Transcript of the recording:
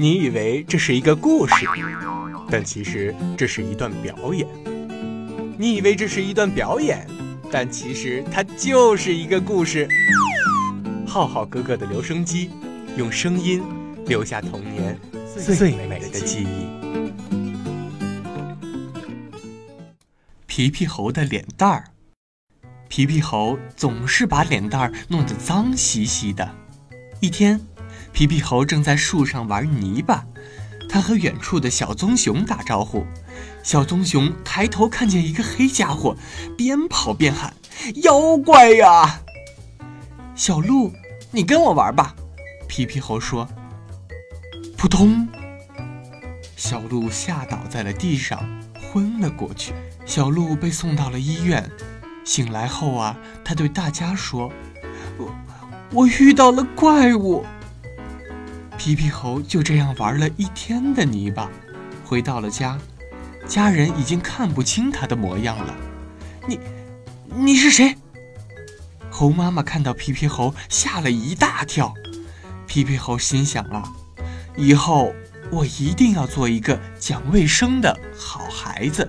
你以为这是一个故事，但其实这是一段表演。你以为这是一段表演，但其实它就是一个故事。浩浩哥哥的留声机，用声音留下童年最美的记忆。皮皮猴的脸蛋儿，皮皮猴总是把脸蛋儿弄得脏兮兮的。一天，皮皮猴正在树上玩泥巴，他和远处的小棕熊打招呼。小棕熊抬头看见一个黑家伙，边跑边喊：“妖怪呀！”小鹿。你跟我玩吧，皮皮猴说。扑通，小鹿吓倒在了地上，昏了过去。小鹿被送到了医院。醒来后啊，他对大家说：“我我遇到了怪物。”皮皮猴就这样玩了一天的泥巴，回到了家，家人已经看不清他的模样了。你，你是谁？猴妈妈看到皮皮猴，吓了一大跳。皮皮猴心想啊，以后我一定要做一个讲卫生的好孩子。